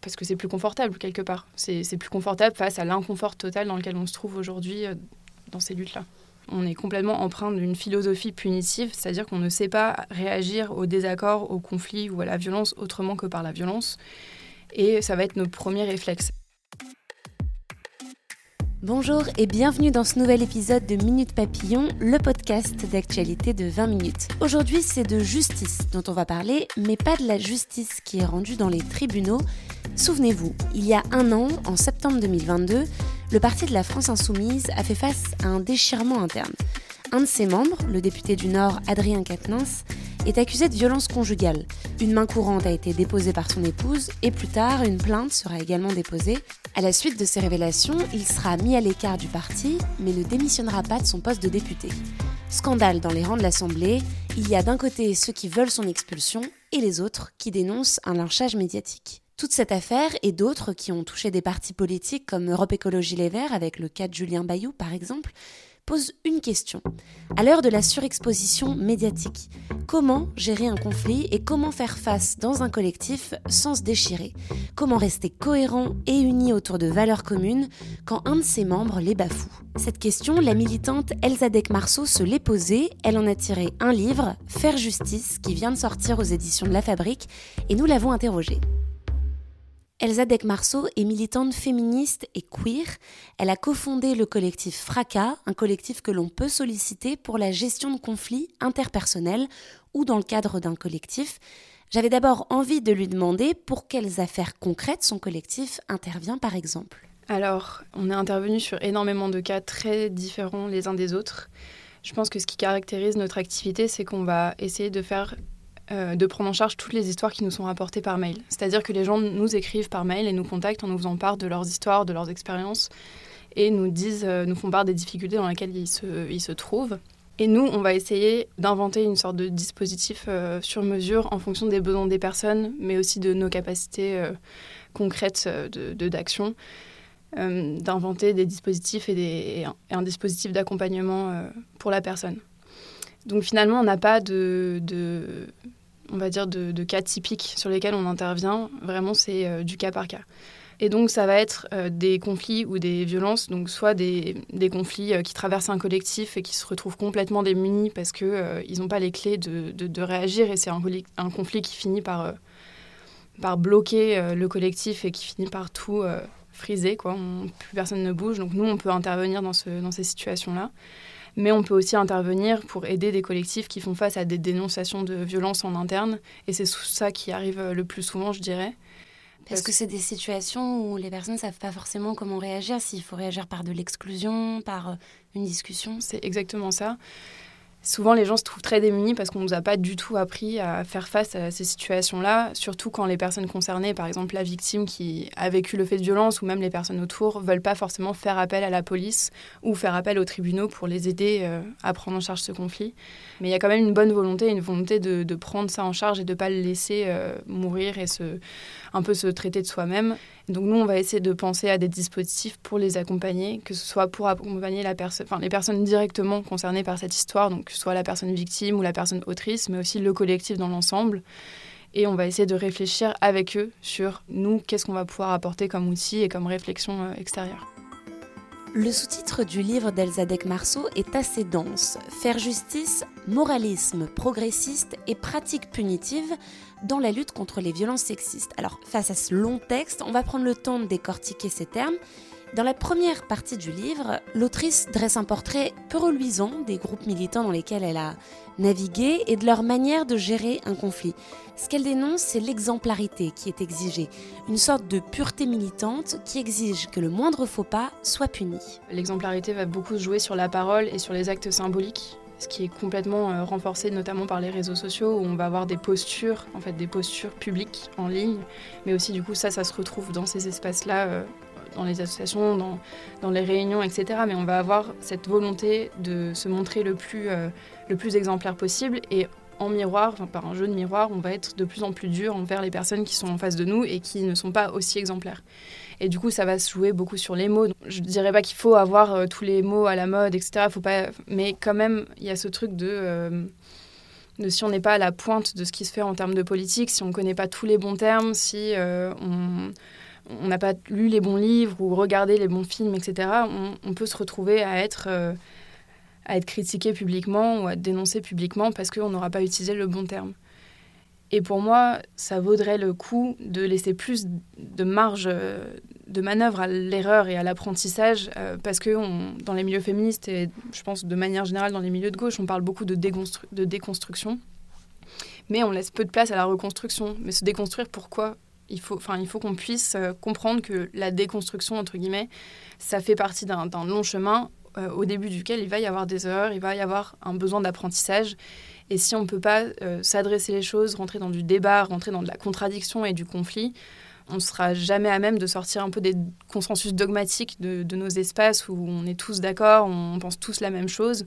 Parce que c'est plus confortable quelque part. C'est plus confortable face à l'inconfort total dans lequel on se trouve aujourd'hui euh, dans ces luttes-là. On est complètement empreint d'une philosophie punitive, c'est-à-dire qu'on ne sait pas réagir au désaccord, au conflit ou à la violence autrement que par la violence. Et ça va être nos premiers réflexes. Bonjour et bienvenue dans ce nouvel épisode de Minute Papillon, le podcast d'actualité de 20 minutes. Aujourd'hui, c'est de justice dont on va parler, mais pas de la justice qui est rendue dans les tribunaux. Souvenez-vous, il y a un an, en septembre 2022, le parti de la France Insoumise a fait face à un déchirement interne. Un de ses membres, le député du Nord Adrien Quatennens, est accusé de violence conjugale. Une main courante a été déposée par son épouse et plus tard, une plainte sera également déposée. À la suite de ces révélations, il sera mis à l'écart du parti, mais ne démissionnera pas de son poste de député. Scandale dans les rangs de l'Assemblée, il y a d'un côté ceux qui veulent son expulsion et les autres qui dénoncent un lynchage médiatique. Toute cette affaire et d'autres qui ont touché des partis politiques comme Europe Écologie Les Verts avec le cas de Julien Bayou par exemple, pose une question. À l'heure de la surexposition médiatique, comment gérer un conflit et comment faire face dans un collectif sans se déchirer? Comment rester cohérent et uni autour de valeurs communes quand un de ses membres les bafoue? Cette question, la militante Elsa Marceau se l'est posée. Elle en a tiré un livre, Faire justice, qui vient de sortir aux éditions de La Fabrique, et nous l'avons interrogée. Elsa Marceau est militante féministe et queer. Elle a cofondé le collectif Fracas, un collectif que l'on peut solliciter pour la gestion de conflits interpersonnels ou dans le cadre d'un collectif. J'avais d'abord envie de lui demander pour quelles affaires concrètes son collectif intervient par exemple. Alors, on est intervenu sur énormément de cas très différents les uns des autres. Je pense que ce qui caractérise notre activité, c'est qu'on va essayer de faire euh, de prendre en charge toutes les histoires qui nous sont rapportées par mail. C'est-à-dire que les gens nous écrivent par mail et nous contactent en nous faisant part de leurs histoires, de leurs expériences et nous disent, euh, nous font part des difficultés dans lesquelles ils se, ils se trouvent. Et nous, on va essayer d'inventer une sorte de dispositif euh, sur mesure en fonction des besoins des personnes, mais aussi de nos capacités concrètes d'action, de, d'inventer des dispositifs et, des, un, dispositif d'accompagnement pour la personne. Donc finalement, on n'a pas de, on va dire, de, cas typiques sur lesquels on intervient. Vraiment, c'est euh, du cas par cas. Et donc, ça va être euh, des conflits ou des violences, donc soit des, conflits euh, qui traversent un collectif et qui se retrouvent complètement démunis parce qu'ils n'ont pas les clés de, réagir et c'est un, conflit qui finit par, bloquer le collectif et qui finit par tout friser, plus personne ne bouge. Donc, nous, on peut intervenir dans ces situations-là mais on peut aussi intervenir pour aider des collectifs qui font face à des dénonciations de violences en interne. Et c'est ça qui arrive le plus souvent, je dirais. Parce que c'est des situations où les personnes ne savent pas forcément comment réagir, s'il faut réagir par de l'exclusion, par euh, une discussion. C'est exactement ça souvent les gens se trouvent très démunis parce qu'on ne nous a pas du tout appris à faire face à ces situations-là, surtout quand les personnes concernées, par exemple la victime qui a vécu le fait de violence ou même les personnes autour, veulent pas forcément faire appel à la police ou faire appel aux tribunaux pour les aider euh, à prendre en charge ce conflit. Mais il y a quand même une bonne volonté, une volonté de, prendre ça en charge et de ne pas le laisser euh, mourir et se, un peu se traiter de soi-même. Donc nous, on va essayer de penser à des dispositifs pour les accompagner, que ce soit pour accompagner les personnes directement concernées par cette histoire, donc que ce soit la personne victime ou la personne autrice, mais aussi le collectif dans l'ensemble. Et on va essayer de réfléchir avec eux sur nous, qu'est-ce qu'on va pouvoir apporter comme outil et comme réflexion euh, extérieure. Le sous-titre du livre d'Elsa Marceau est assez dense. Faire justice, moralisme progressiste et pratique punitive dans la lutte contre les violences sexistes. Alors, face à ce long texte, on va prendre le temps de décortiquer ces termes dans la première partie du livre, l'autrice dresse un portrait peu reluisant des groupes militants dans lesquels elle a navigué et de leur manière de gérer un conflit. Ce qu'elle dénonce, c'est l'exemplarité qui est exigée, une sorte de pureté militante qui exige que le moindre faux pas soit puni. L'exemplarité va beaucoup jouer sur la parole et sur les actes symboliques ce qui est complètement euh, renforcé notamment par les réseaux sociaux où on va avoir des postures, en fait des postures publiques en ligne, mais aussi du coup ça, ça se retrouve dans ces espaces-là, euh, dans les associations, dans, dans, les réunions, etc. Mais on va avoir cette volonté de se montrer le plus, euh, le plus exemplaire possible et en miroir, enfin, par un jeu de miroir, on va être de plus en plus dur envers les personnes qui sont en face de nous et qui ne sont pas aussi exemplaires. Et du coup, ça va se jouer beaucoup sur les mots. Je ne dirais pas qu'il faut avoir euh, tous les mots à la mode, etc. Faut pas... Mais quand même, il y a ce truc de, euh, de si on n'est pas à la pointe de ce qui se fait en termes de politique, si on ne connaît pas tous les bons termes, si on on n'a pas lu les bons livres ou regardé les bons films, etc., on, peut se retrouver à être, à être critiqué publiquement ou à être dénoncé publiquement parce qu'on n'aura pas utilisé le bon terme. Et pour moi, ça vaudrait le coup de laisser plus de marge euh, de manœuvre à l'erreur et à l'apprentissage, euh, parce que dans les milieux féministes et je pense de manière générale dans les milieux de gauche, on parle beaucoup de, de déconstruction, mais on laisse peu de place à la reconstruction. Mais se déconstruire, pourquoi? Il faut, il faut qu'on puisse euh, comprendre que la déconstruction, entre guillemets, ça fait partie d'un long chemin au début duquel il va y avoir des erreurs, il va y avoir un besoin d'apprentissage et si on ne peut pas euh, s'adresser les choses, rentrer dans du débat, rentrer dans de la contradiction et du conflit, on ne sera jamais à même de sortir un peu des consensus dogmatiques de, nos espaces où on est tous d'accord, on pense tous la même chose.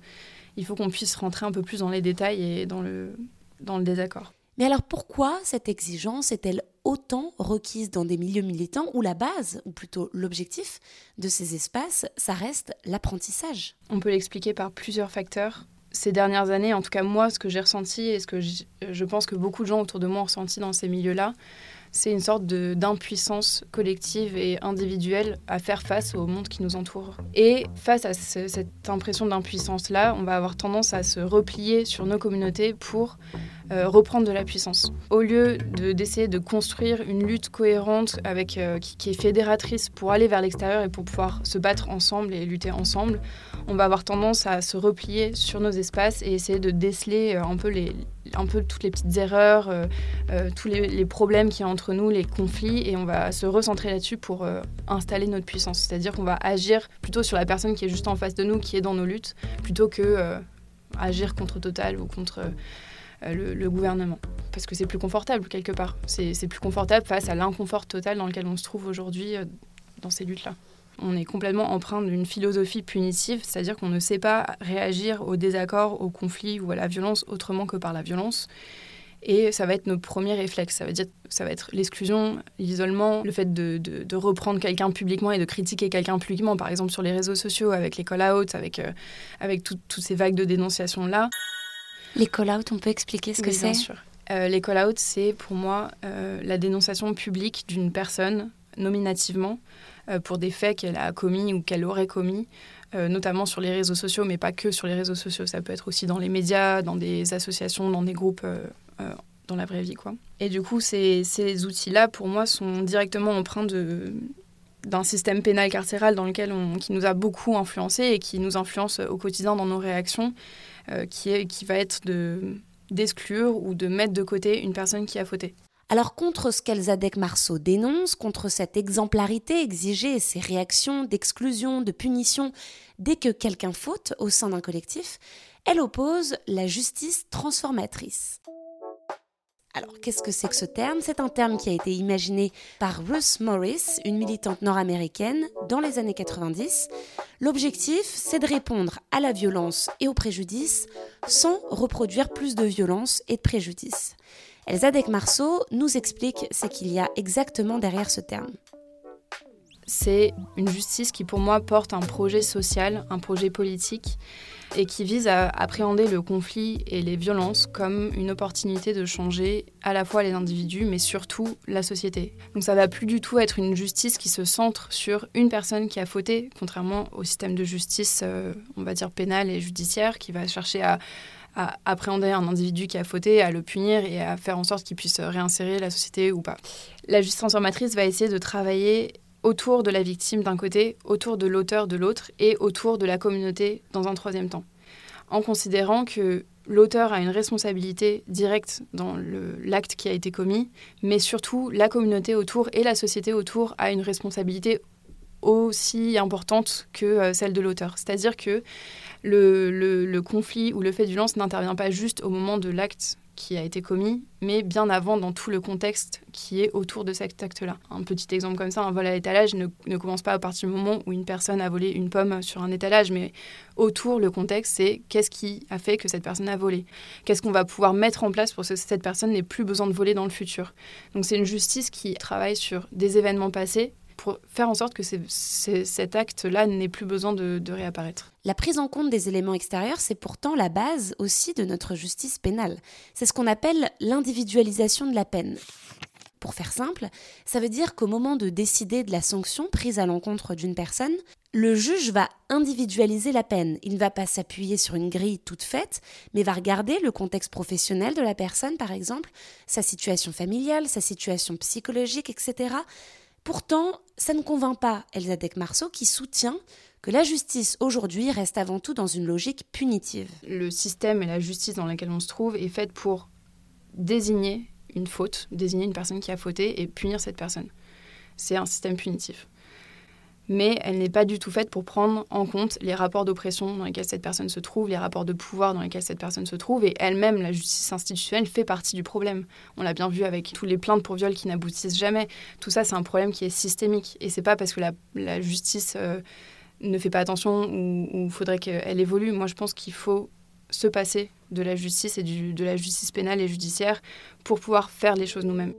Il faut qu'on puisse rentrer un peu plus dans les détails et dans le, dans le désaccord. Mais alors pourquoi cette exigence est-elle autant requise dans des milieux militants où la base, ou plutôt l'objectif de ces espaces, ça reste l'apprentissage On peut l'expliquer par plusieurs facteurs ces dernières années, en tout cas moi, ce que j'ai ressenti et ce que je pense que beaucoup de gens autour de moi ont ressenti dans ces milieux-là, c'est une sorte d'impuissance collective et individuelle à faire face au monde qui nous entoure. Et face à cette impression d'impuissance-là, on va avoir tendance à se replier sur nos communautés pour euh, reprendre de la puissance. Au lieu d'essayer de, construire une lutte cohérente avec, euh, qui, est fédératrice pour aller vers l'extérieur et pour pouvoir se battre ensemble et lutter ensemble, on va avoir tendance à se replier sur nos espaces et essayer de déceler euh, un peu, toutes les petites erreurs, tous les, les problèmes qu'il y a entre nous, les conflits, et on va se recentrer là-dessus pour installer notre puissance. C'est-à-dire qu'on va agir plutôt sur la personne qui est juste en face de nous, qui est dans nos luttes, plutôt que agir contre Total ou contre euh, le, gouvernement. Parce que c'est plus confortable quelque part. C'est plus confortable face à l'inconfort total dans lequel on se trouve aujourd'hui euh, dans ces luttes-là. On est complètement empreint d'une philosophie punitive, c'est-à-dire qu'on ne sait pas réagir au désaccord, au conflit ou à la violence autrement que par la violence. Et ça va être nos premiers réflexes. Ça dire ça va être l'exclusion, l'isolement, le fait de, reprendre quelqu'un publiquement et de critiquer quelqu'un publiquement, par exemple sur les réseaux sociaux, avec les call-outs, avec, euh, toutes ces vagues de dénonciation-là. Les call-out, on peut expliquer ce que c'est Bien sûr. Euh, les call-out, c'est pour moi euh, la dénonciation publique d'une personne nominativement euh, pour des faits qu'elle a commis ou qu'elle aurait commis, notamment sur les réseaux sociaux, mais pas que sur les réseaux sociaux. Ça peut être aussi dans les médias, dans des associations, dans des groupes dans la vraie vie. Quoi. Et du coup, ces, ces outils-là, pour moi, sont directement empreints de, d'un système pénal carcéral dans lequel on, qui nous a beaucoup influencé et qui nous influence au quotidien dans nos réactions qui, est, qui va être de d'exclure ou de mettre de côté une personne qui a fauté. Alors contre ce qu'Elzadek Marceau dénonce, contre cette exemplarité exigée ces réactions d'exclusion, de punition dès que quelqu'un faute au sein d'un collectif, elle oppose la justice transformatrice. Alors, qu'est-ce que c'est que ce terme? C'est un terme qui a été imaginé par Ruth Morris, une militante nord-américaine, dans les années 90. L'objectif, c'est de répondre à la violence et aux préjudices sans reproduire plus de violence et de préjudices. Elzadek Marceau nous explique ce qu'il y a exactement derrière ce terme c'est une justice qui pour moi porte un projet social, un projet politique et qui vise à appréhender le conflit et les violences comme une opportunité de changer à la fois les individus mais surtout la société. Donc ça va plus du tout être une justice qui se centre sur une personne qui a fauté, contrairement au système de justice, euh, on va dire pénal et judiciaire, qui va chercher à à appréhender un individu qui a fauté, à le punir et à faire en sorte qu'il puisse réinsérer la société ou pas. La justice transformatrice va essayer de travailler autour de la victime d'un côté, autour de l'auteur de l'autre et autour de la communauté dans un troisième temps. En considérant que l'auteur a une responsabilité directe dans l'acte qui a été commis, mais surtout la communauté autour et la société autour a une responsabilité aussi importante que celle de l'auteur. C'est-à-dire que le, conflit ou le fait de violence n'intervient pas juste au moment de l'acte qui a été commis, mais bien avant dans tout le contexte qui est autour de cet acte-là. Un petit exemple comme ça, un vol à l'étalage ne, ne, commence pas à partir du moment où une personne a volé une pomme sur un étalage, mais autour, le contexte, c'est qu'est-ce qui a fait que cette personne a volé Qu'est-ce qu'on va pouvoir mettre en place pour que cette personne n'ait plus besoin de voler dans le futur Donc c'est une justice qui travaille sur des événements passés pour faire en sorte que cet acte-là n'ait plus besoin de, de réapparaître. La prise en compte des éléments extérieurs, c'est pourtant la base aussi de notre justice pénale. C'est ce qu'on appelle l'individualisation de la peine. Pour faire simple, ça veut dire qu'au moment de décider de la sanction prise à l'encontre d'une personne, le juge va individualiser la peine. Il ne va pas s'appuyer sur une grille toute faite, mais va regarder le contexte professionnel de la personne, par exemple, sa situation familiale, sa situation psychologique, etc. Pourtant, ça ne convainc pas Elisabeth Marceau qui soutient que la justice aujourd'hui reste avant tout dans une logique punitive. Le système et la justice dans laquelle on se trouve est faite pour désigner une faute, désigner une personne qui a fauté et punir cette personne. C'est un système punitif mais elle n'est pas du tout faite pour prendre en compte les rapports d'oppression dans lesquels cette personne se trouve, les rapports de pouvoir dans lesquels cette personne se trouve, et elle-même, la justice institutionnelle, fait partie du problème. On l'a bien vu avec tous les plaintes pour viol qui n'aboutissent jamais. Tout ça, c'est un problème qui est systémique, et c'est pas parce que la, justice euh, ne fait pas attention ou il faudrait qu'elle évolue. Moi, je pense qu'il faut se passer de la justice et de la justice pénale et judiciaire pour pouvoir faire les choses nous-mêmes.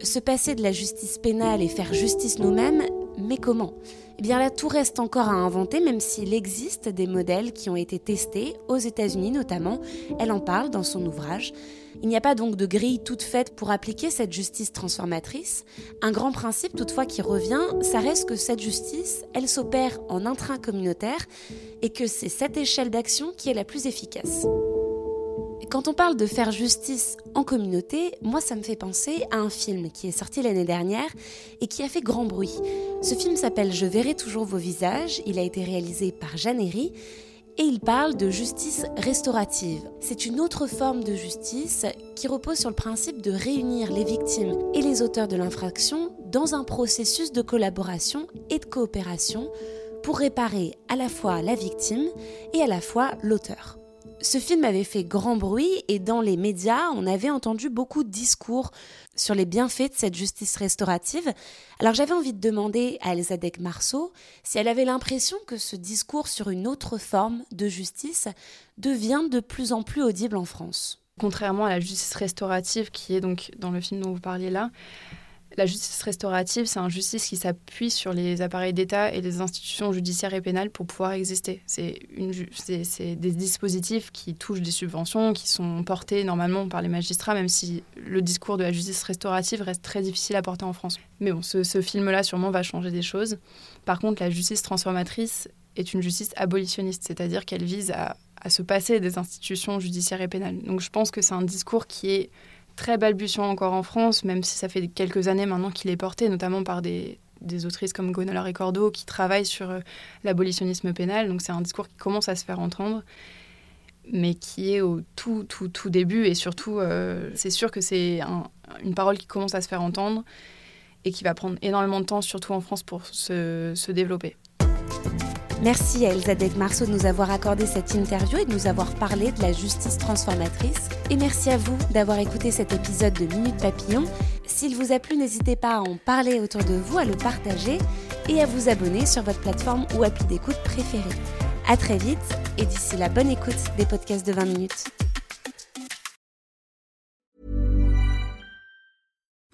Se passer de la justice pénale et faire justice nous-mêmes, mais comment? Eh bien là, tout reste encore à inventer, même s'il existe des modèles qui ont été testés, aux États-Unis notamment. Elle en parle dans son ouvrage. Il n'y a pas donc de grille toute faite pour appliquer cette justice transformatrice. Un grand principe toutefois qui revient, ça reste que cette justice, elle s'opère en intracommunautaire et que c'est cette échelle d'action qui est la plus efficace. Quand on parle de faire justice en communauté, moi ça me fait penser à un film qui est sorti l'année dernière et qui a fait grand bruit. Ce film s'appelle Je verrai toujours vos visages, il a été réalisé par Jeanne Herry et il parle de justice restaurative. C'est une autre forme de justice qui repose sur le principe de réunir les victimes et les auteurs de l'infraction dans un processus de collaboration et de coopération pour réparer à la fois la victime et à la fois l'auteur. Ce film avait fait grand bruit et dans les médias, on avait entendu beaucoup de discours sur les bienfaits de cette justice restaurative. Alors j'avais envie de demander à Elisabeth Marceau si elle avait l'impression que ce discours sur une autre forme de justice devient de plus en plus audible en France. Contrairement à la justice restaurative qui est donc dans le film dont vous parliez là, la justice restaurative, c'est une justice qui s'appuie sur les appareils d'État et les institutions judiciaires et pénales pour pouvoir exister. C'est des dispositifs qui touchent des subventions, qui sont portés normalement par les magistrats, même si le discours de la justice restaurative reste très difficile à porter en France. Mais bon, ce, film-là sûrement va changer des choses. Par contre, la justice transformatrice est une justice abolitionniste, c'est-à-dire qu'elle vise à se passer des institutions judiciaires et pénales. Donc je pense que c'est un discours qui est très balbutiant encore en France, même si ça fait quelques années maintenant qu'il est porté, notamment par des, autrices comme Gonola Ricordo qui travaillent sur euh, l'abolitionnisme pénal. Donc c'est un discours qui commence à se faire entendre, mais qui est au tout, tout, tout début. Et surtout, euh, c'est sûr que c'est une parole qui commence à se faire entendre et qui va prendre énormément de temps, surtout en France, pour se, se développer. Merci à Elsa Marceau de nous avoir accordé cette interview et de nous avoir parlé de la justice transformatrice. Et merci à vous d'avoir écouté cet épisode de Minute Papillon. S'il vous a plu, n'hésitez pas à en parler autour de vous, à le partager et à vous abonner sur votre plateforme ou appli d'écoute préférée. À très vite et d'ici la bonne écoute des podcasts de 20 minutes.